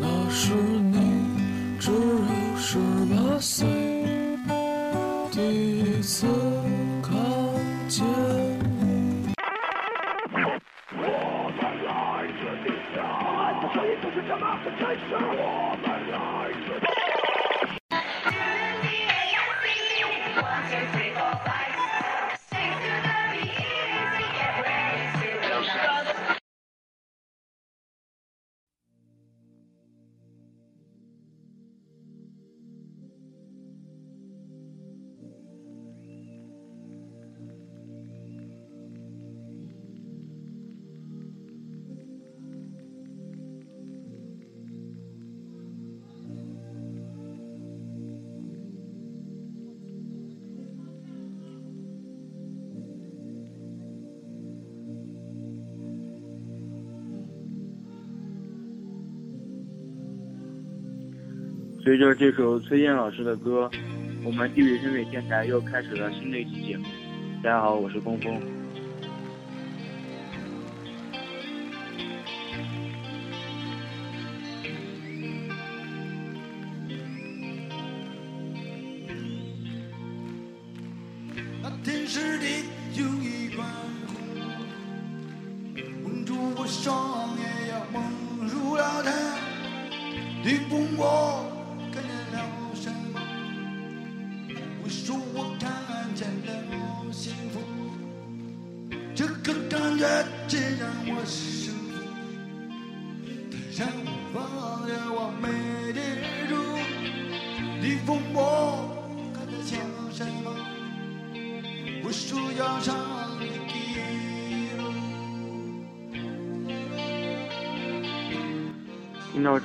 那时你只有十八岁，第一次看见你。我们来自地下，这里就是这么的真实。随着这首崔健老师的歌，我们地理深水电台又开始了新的一期节目。大家好，我是峰峰。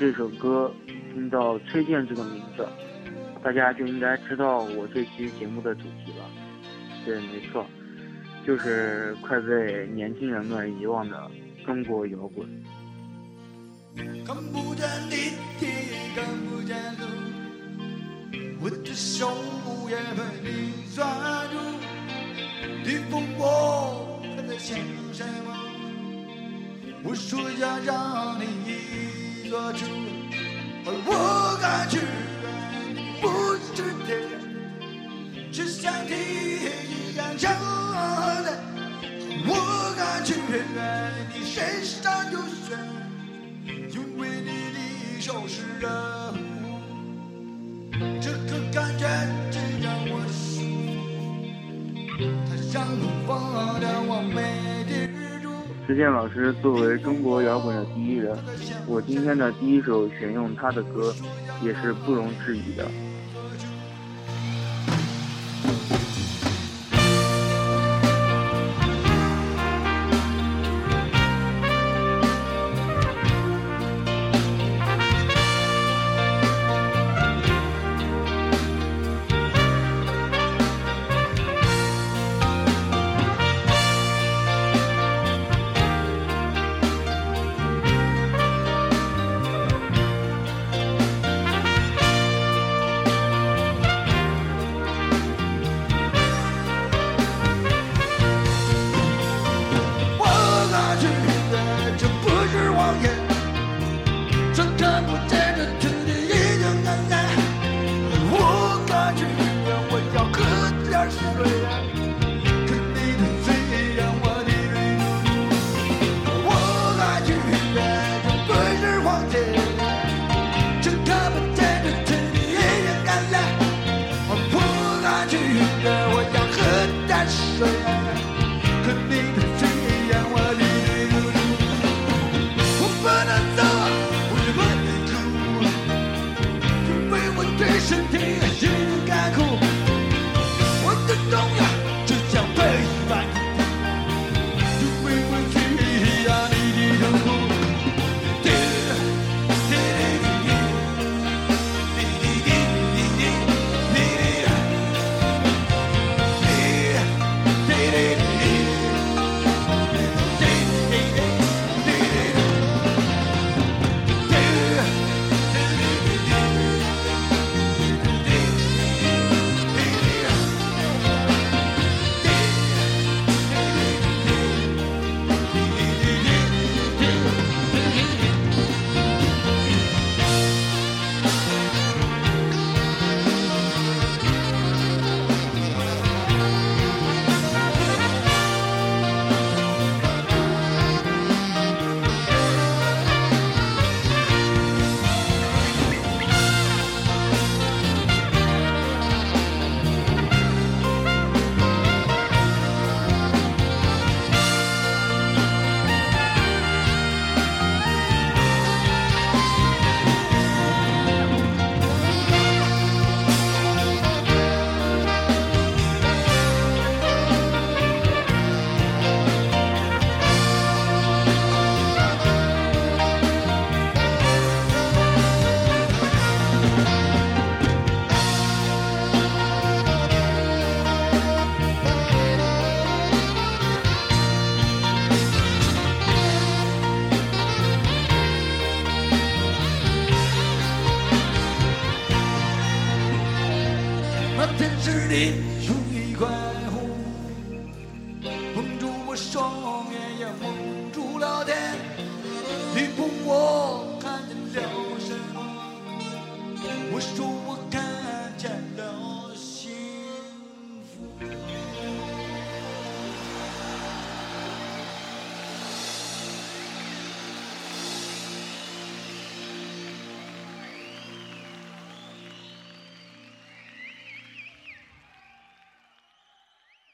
这首歌，听到崔健这个名字，大家就应该知道我这期节目的主题了。对，没错，就是快被年轻人们遗忘的中国摇滚。看不见地铁，看不见路，我的手也被你抓住。你问我还在想什么？我说要让你做主，而我感觉你不是的，是像你一样长的。我感觉你身上有血。因为你的手是热乎，这个感觉真让我舒服，它让我忘了我没石建。老师作为中国摇滚的第一人，我今天的第一首选用他的歌，也是不容置疑的。Deal, deal.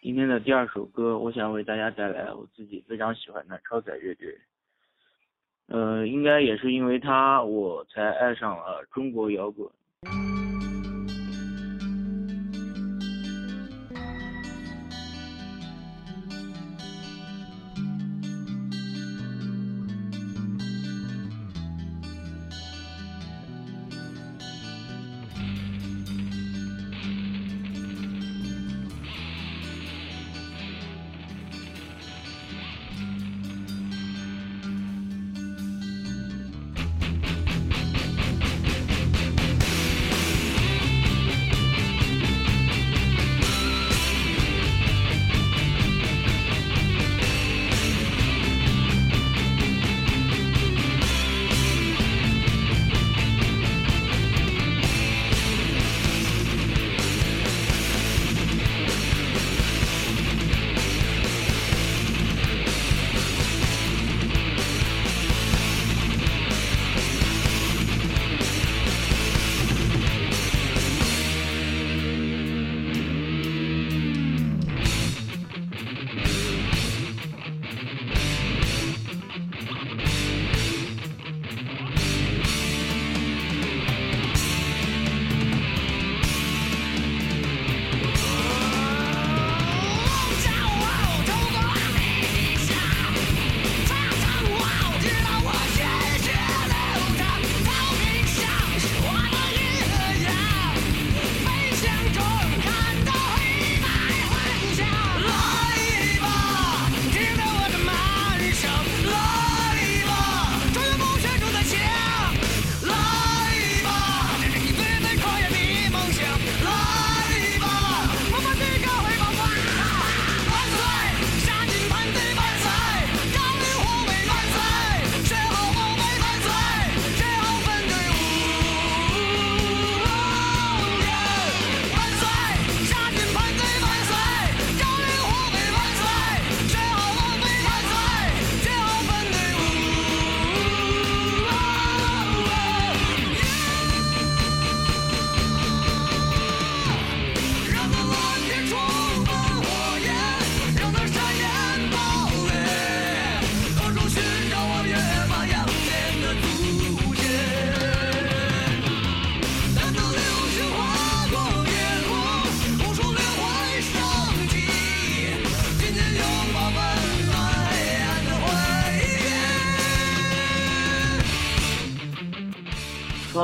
今天的第二首歌，我想为大家带来我自己非常喜欢的超载乐队。呃，应该也是因为他，我才爱上了中国摇滚。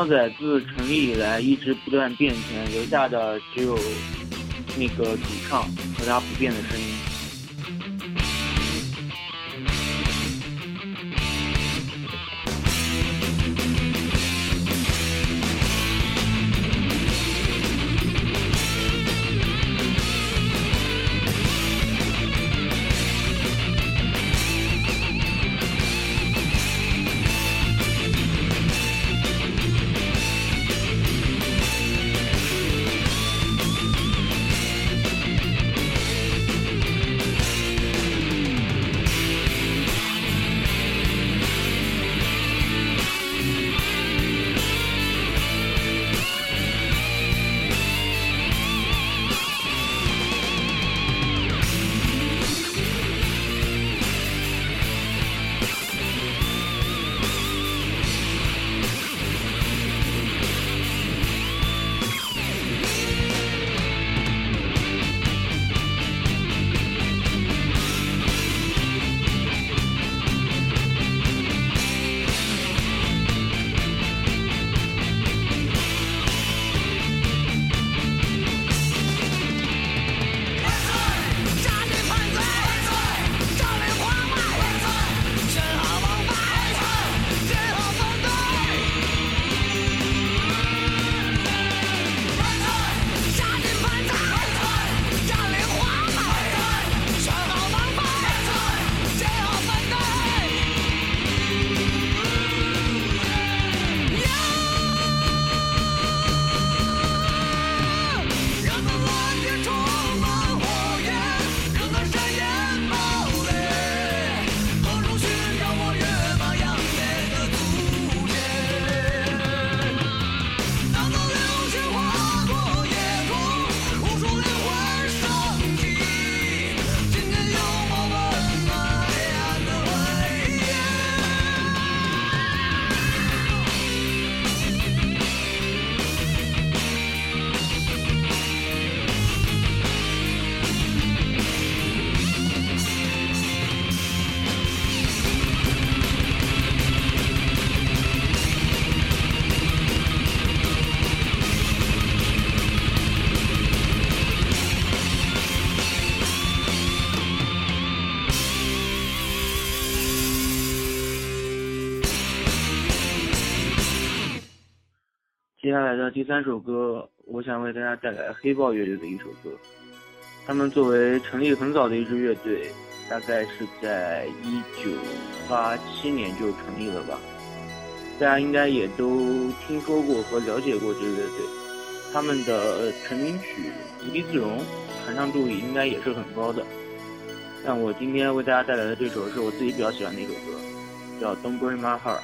超载自成立以来一直不断变迁，留下的只有那个主唱和他不变的声音。下来的第三首歌，我想为大家带来黑豹乐队的一首歌。他们作为成立很早的一支乐队，大概是在一九八七年就成立了吧。大家应该也都听说过和了解过这支乐队。他们的成名曲《无地自容》传唱度应该也是很高的。但我今天为大家带来的这首是我自己比较喜欢的一首歌，叫《Don't Break My Heart》。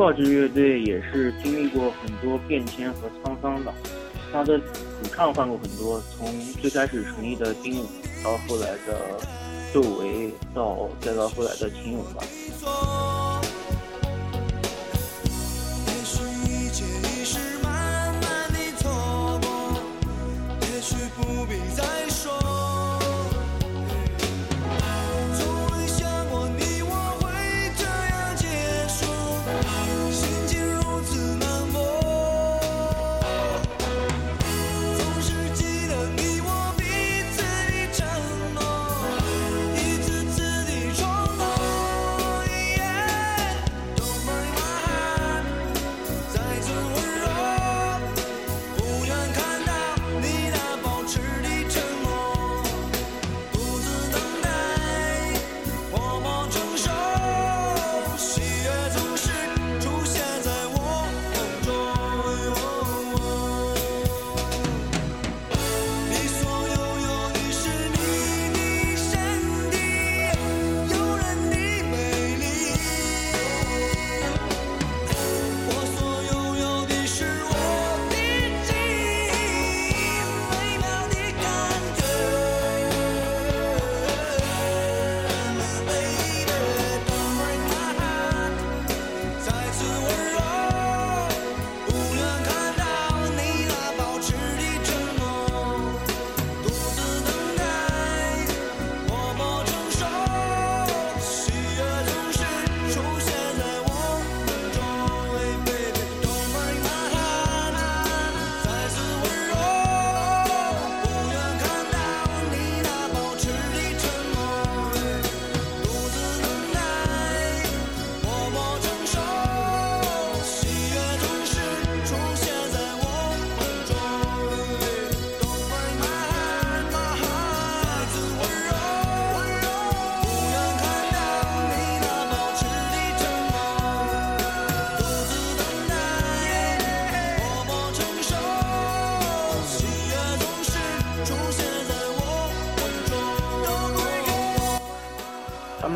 豹这乐队也是经历过很多变迁和沧桑的，他的主唱换过很多，从最开始成立的丁武，到后来的窦唯，到再到后来的秦勇吧。他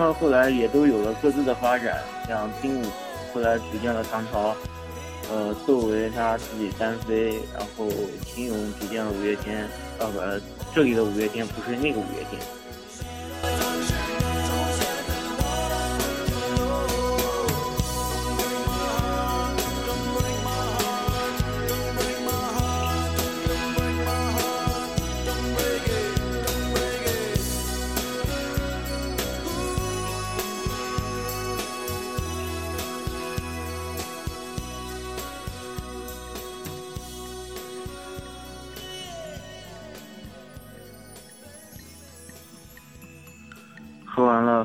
到后来也都有了各自的发展，像丁武后来组建了唐朝，呃，窦唯他自己单飞，然后秦勇组建了五月天，呃不，这里的五月天不是那个五月天。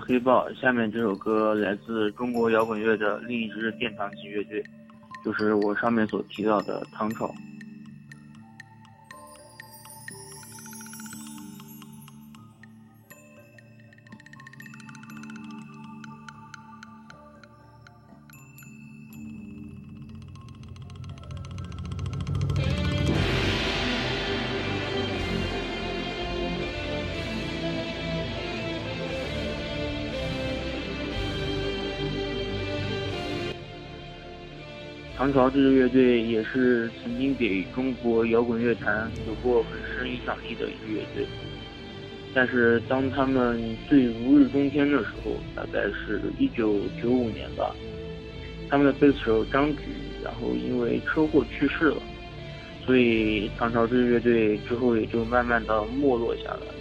黑豹。下面这首歌来自中国摇滚乐的另一支殿堂级乐队，就是我上面所提到的唐朝。唐朝这支乐队也是曾经给中国摇滚乐坛有过很深影响力的一支乐队，但是当他们最如日中天的时候，大概是一九九五年吧，他们的贝斯手张举，然后因为车祸去世了，所以唐朝这支乐队之后也就慢慢的没落下来。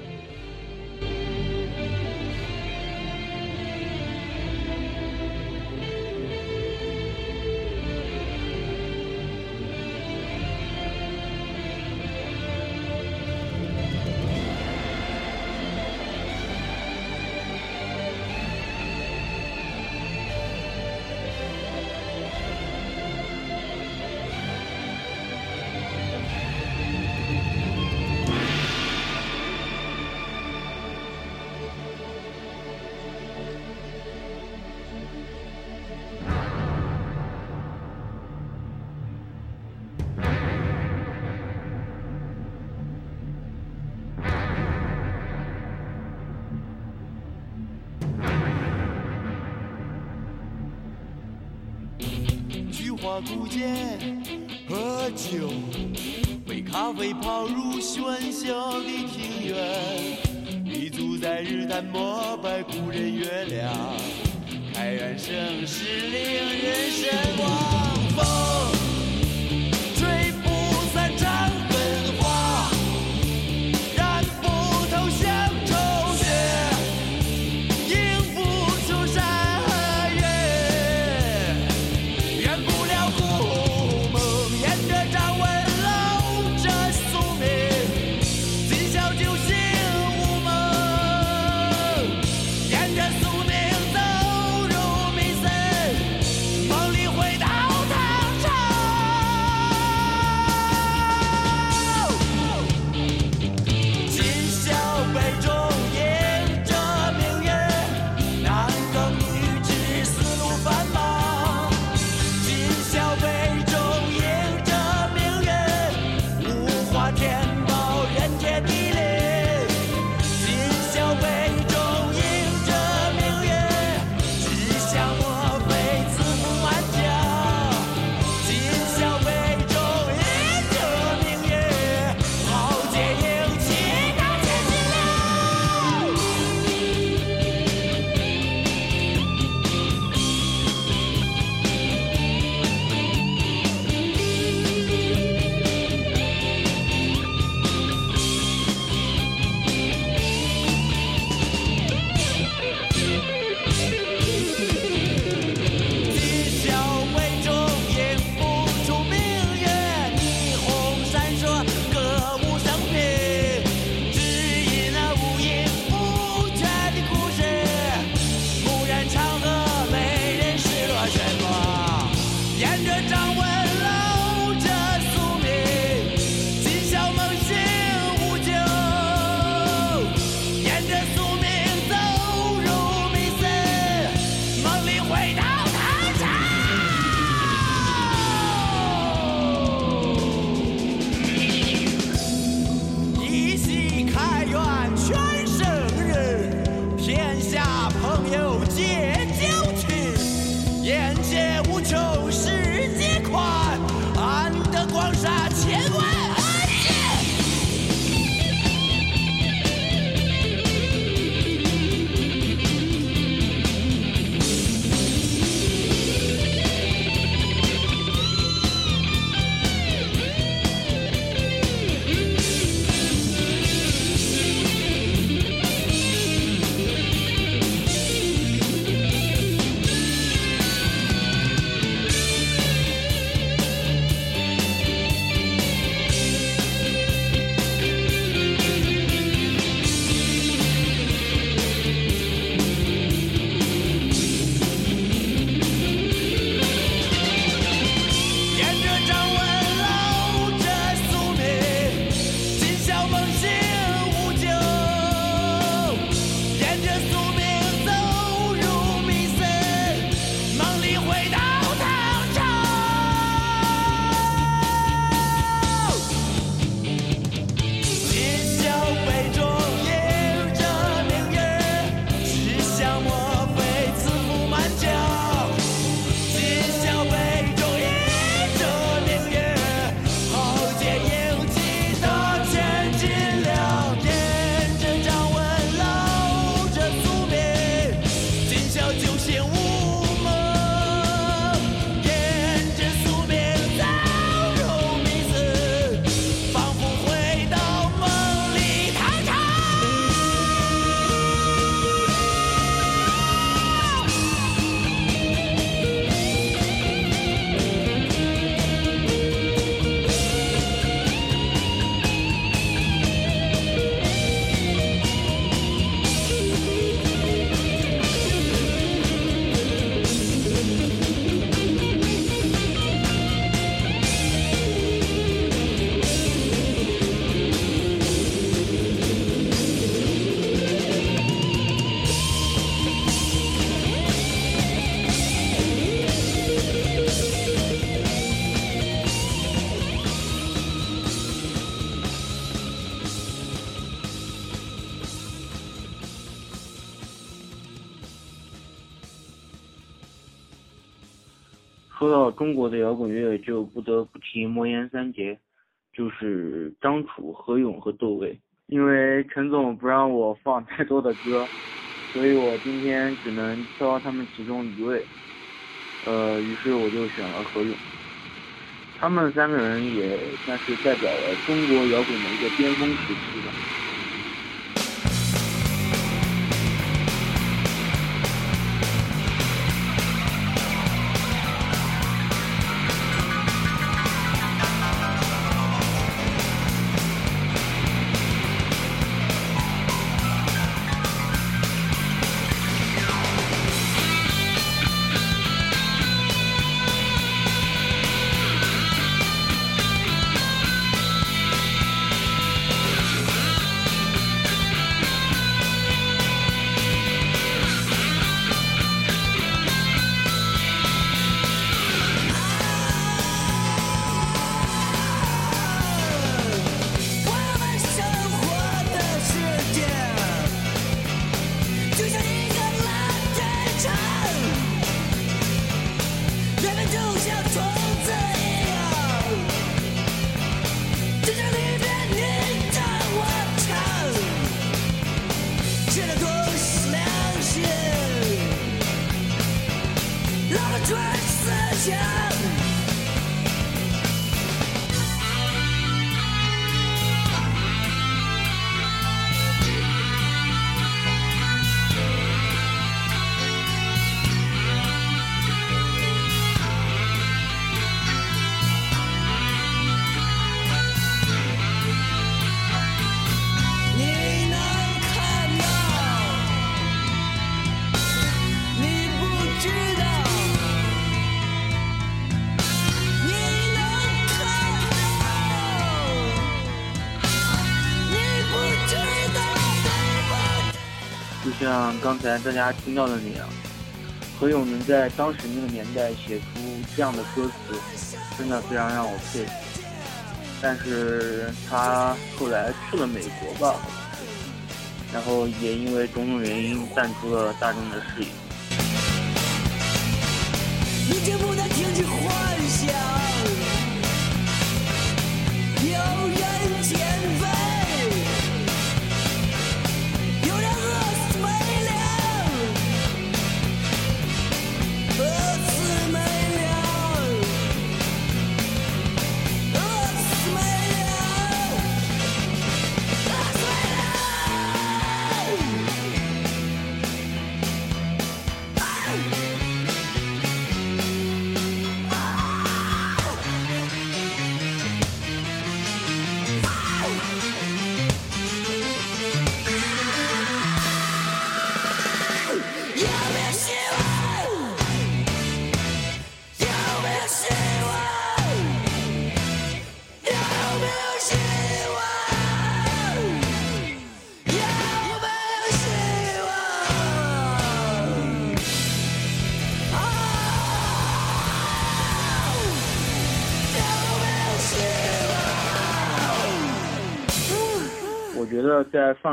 古剑，喝酒，被咖啡泡入喧嚣的庭院，立足在日坛膜拜故人月亮，开元盛世令人神往。中国的摇滚乐，就不得不提魔岩三杰，就是张楚、何勇和窦唯。因为陈总不让我放太多的歌，所以我今天只能挑他们其中一位。呃，于是我就选了何勇。他们三个人也算是代表了中国摇滚的一个巅峰时期吧。刚才大家听到的那样，何勇能在当时那个年代写出这样的歌词，真的非常让我佩服。但是他后来去了美国吧，然后也因为种种原因淡出了大众的视野。你就不能停止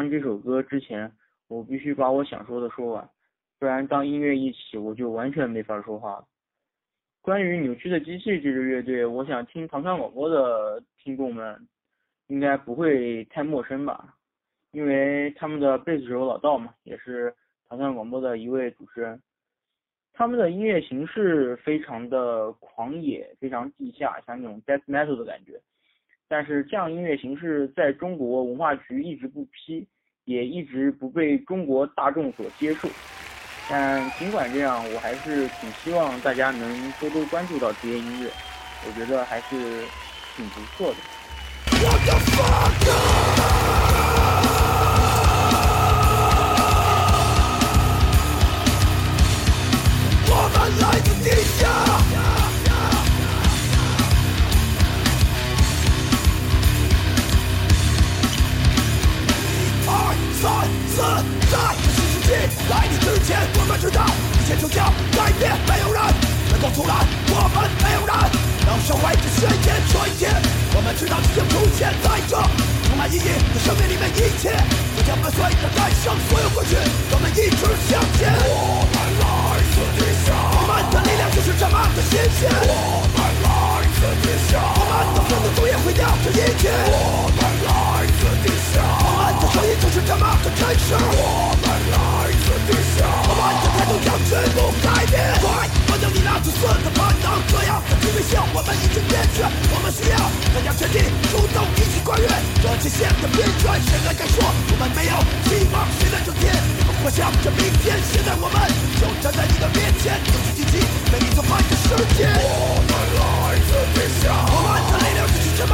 这首歌之前，我必须把我想说的说完，不然当音乐一起，我就完全没法说话了。关于扭曲的机器这支乐队，我想听唐山广播的听众们应该不会太陌生吧，因为他们的贝斯手老道嘛，也是唐山广播的一位主持人。他们的音乐形式非常的狂野，非常地下，像那种 death metal 的感觉。但是这样音乐形式在中国文化局一直不批，也一直不被中国大众所接受。但尽管这样，我还是挺希望大家能多多关注到这些音乐，我觉得还是挺不错的。我二三四，在这新世纪来临之前，我们知道一切就要改变，没有人能够阻拦我们，没有人能烧毁这宣言这一天。我们知道即将出现在这充满意义的生命里面，一切都将伴随着战胜所有过去，我们一直向前。我们来自地下，我们的力量就是这么的新鲜。我们来自地下，我们的愤怒终也会掉这一切。我们来地下，我们的声音就是这么的真实。我们来自地下，我们的态度将全部改变。快，放掉你那自私的烦恼，这样的地位性我们已经厌倦。我们需要大家全体出动，一起跨越这极限的边缘。谁来敢说我们没有希望？谁来证天？我们幻想着明天，现在我们就站在你的面前，有起积极，为你做饭的世界。我们来自地下，我们的力量就是这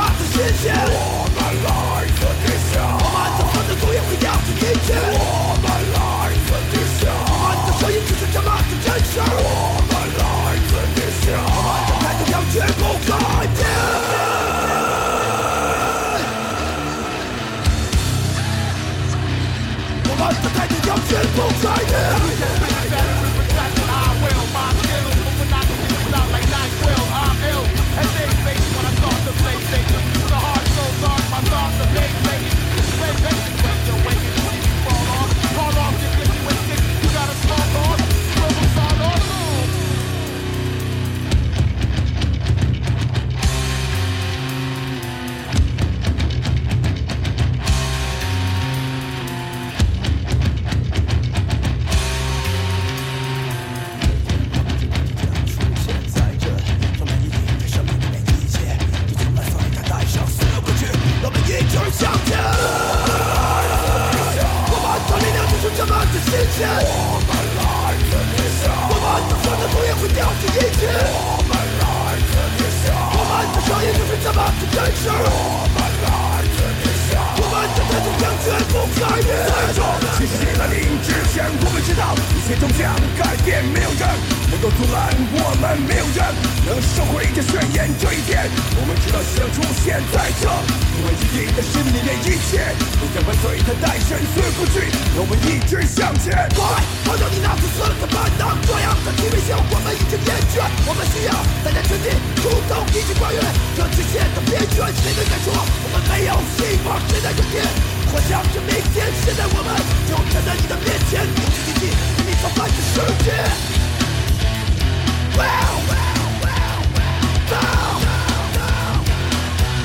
全部改变。在这七十年的临之前，我们知道一切终将改变，没有人能够阻拦我们，没有人能收回这宣言。这一天，我们知道将出现在这，因为自己的生命里面一切都将伴随着带身随过去，我们一直向前。快，抛掉你那自私的烦恼，这样的地位性我们已经厌倦。我们需要大家全体出动，一起跨越这极限的边缘。谁能敢说我们没有希望？谁在这天幻想着明天？现在我们就站在你的面前，有起积极，为你造反的世界。Wow, wow, wow, wow, wow.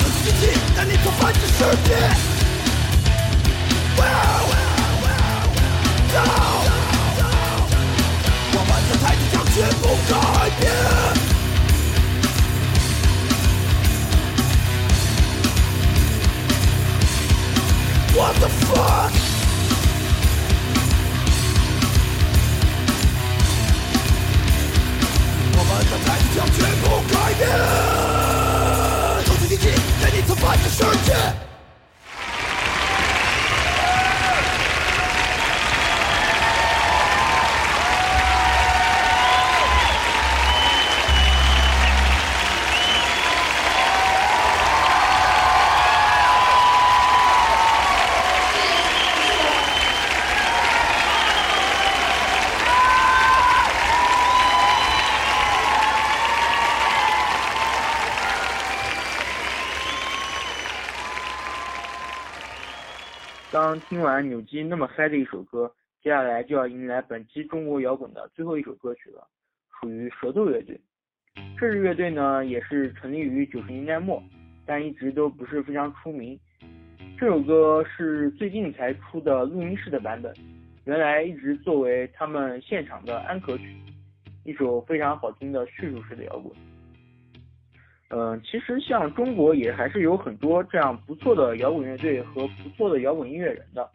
有起，带你造反的世界。Wow, 到我们的态度将全部改变。What the fuck？我们的态度将全部改变。走出敌机，带你走反的世界。听完扭机那么嗨的一首歌，接下来就要迎来本期中国摇滚的最后一首歌曲了，属于舌头乐队。这支乐队呢，也是成立于九十年代末，但一直都不是非常出名。这首歌是最近才出的录音室的版本，原来一直作为他们现场的安可曲，一首非常好听的叙述式的摇滚。嗯，其实像中国也还是有很多这样不错的摇滚乐队和不错的摇滚音乐人的。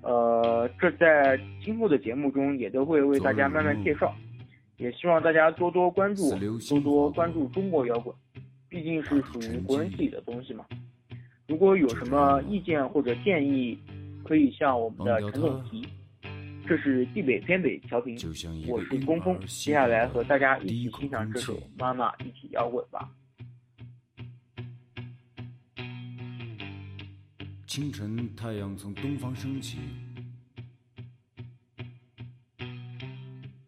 呃，这在今后的节目中也都会为大家慢慢介绍，也希望大家多多关注，多多关注中国摇滚，毕竟是属于国人自己的东西嘛。如果有什么意见或者建议，可以向我们的陈总提。这是地北偏北调频，我是龚峰，接下来和大家一起欣赏这首《妈妈一起摇滚》吧。清晨，太阳从东方升起，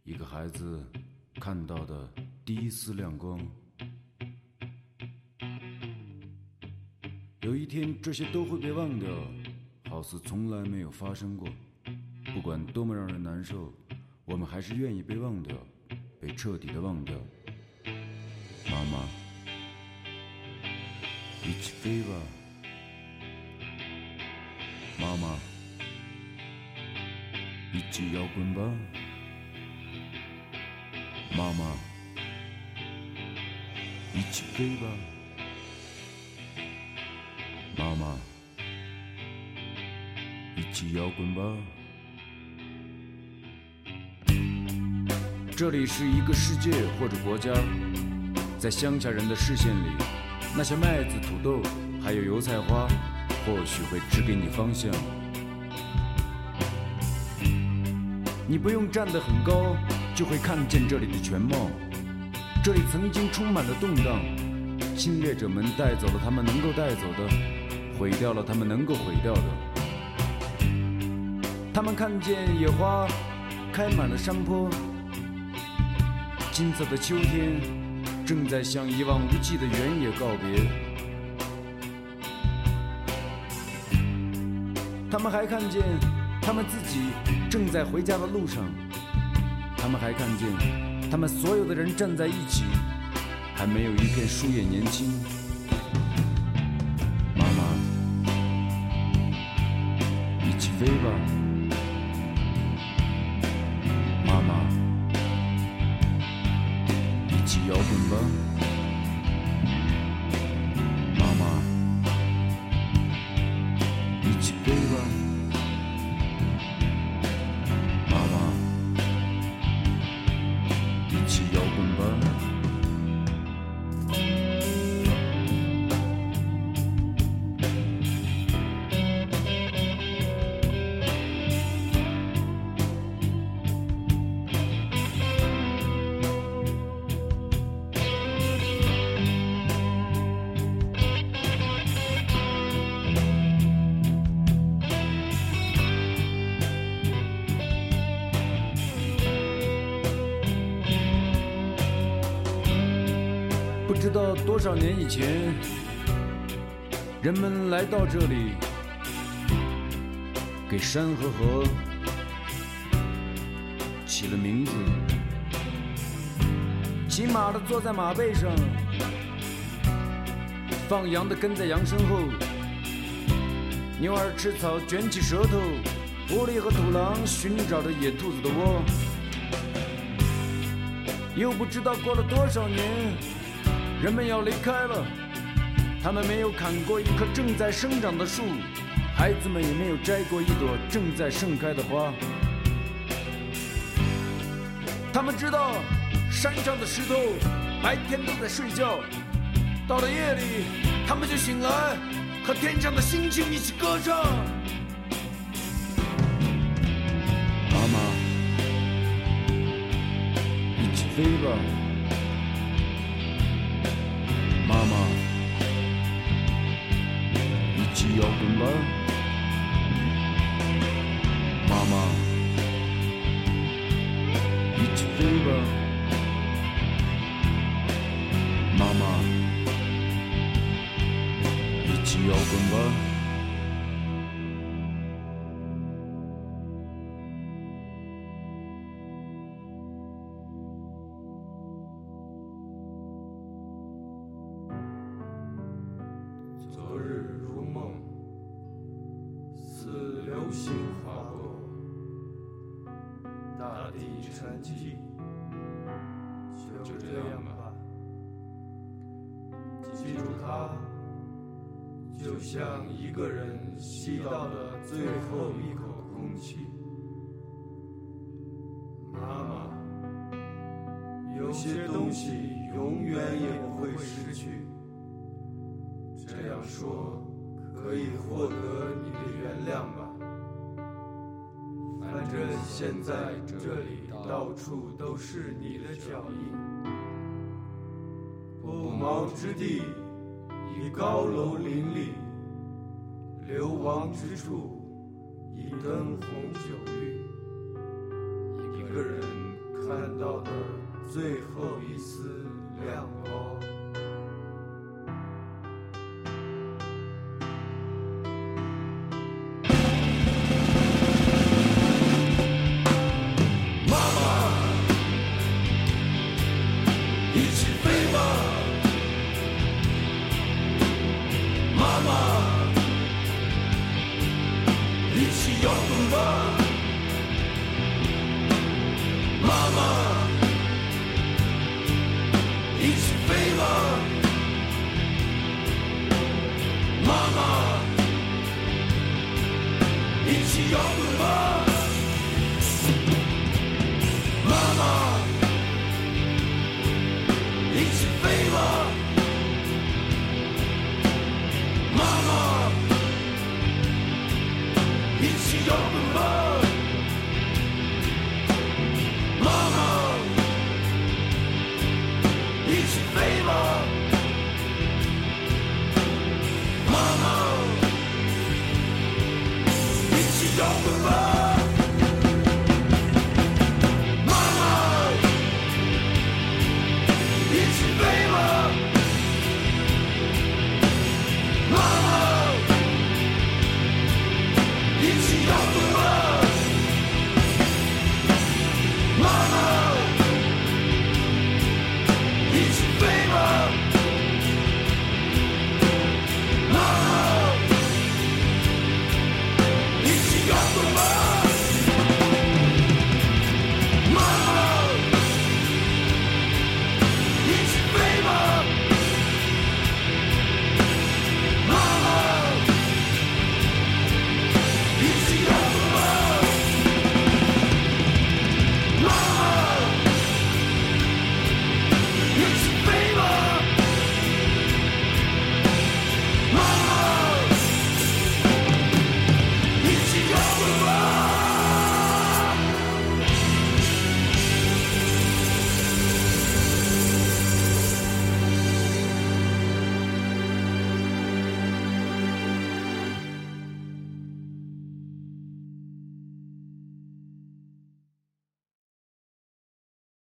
一个孩子看到的第一丝亮光。有一天，这些都会被忘掉，好似从来没有发生过。不管多么让人难受，我们还是愿意被忘掉，被彻底的忘掉。妈妈，一起飞吧，妈妈，一起摇滚吧，妈妈，一起飞吧，妈妈，一起摇滚吧。这里是一个世界或者国家，在乡下人的视线里，那些麦子、土豆还有油菜花，或许会指给你方向。你不用站得很高，就会看见这里的全貌。这里曾经充满了动荡，侵略者们带走了他们能够带走的，毁掉了他们能够毁掉的。他们看见野花开满了山坡。金色的秋天正在向一望无际的原野告别。他们还看见，他们自己正在回家的路上。他们还看见，他们所有的人站在一起，还没有一片树叶年轻。妈妈，一起飞吧，妈妈。一起摇滚吧，知道多少年以前，人们来到这里，给山和河起了名字。骑马的坐在马背上，放羊的跟在羊身后，牛儿吃草卷起舌头，狐狸和土狼寻找着野兔子的窝。又不知道过了多少年。人们要离开了，他们没有砍过一棵正在生长的树，孩子们也没有摘过一朵正在盛开的花。他们知道，山上的石头白天都在睡觉，到了夜里，他们就醒来，和天上的星星一起歌唱。妈妈，一起飞吧。一起像一个人吸到的最后一口空气。妈妈，有些东西永远也不会失去。这样说可以获得你的原谅吧。反正现在这里到处都是你的脚印，不毛之地已高楼林立，流亡之处已灯红酒绿。一个人看到的最后一丝亮光。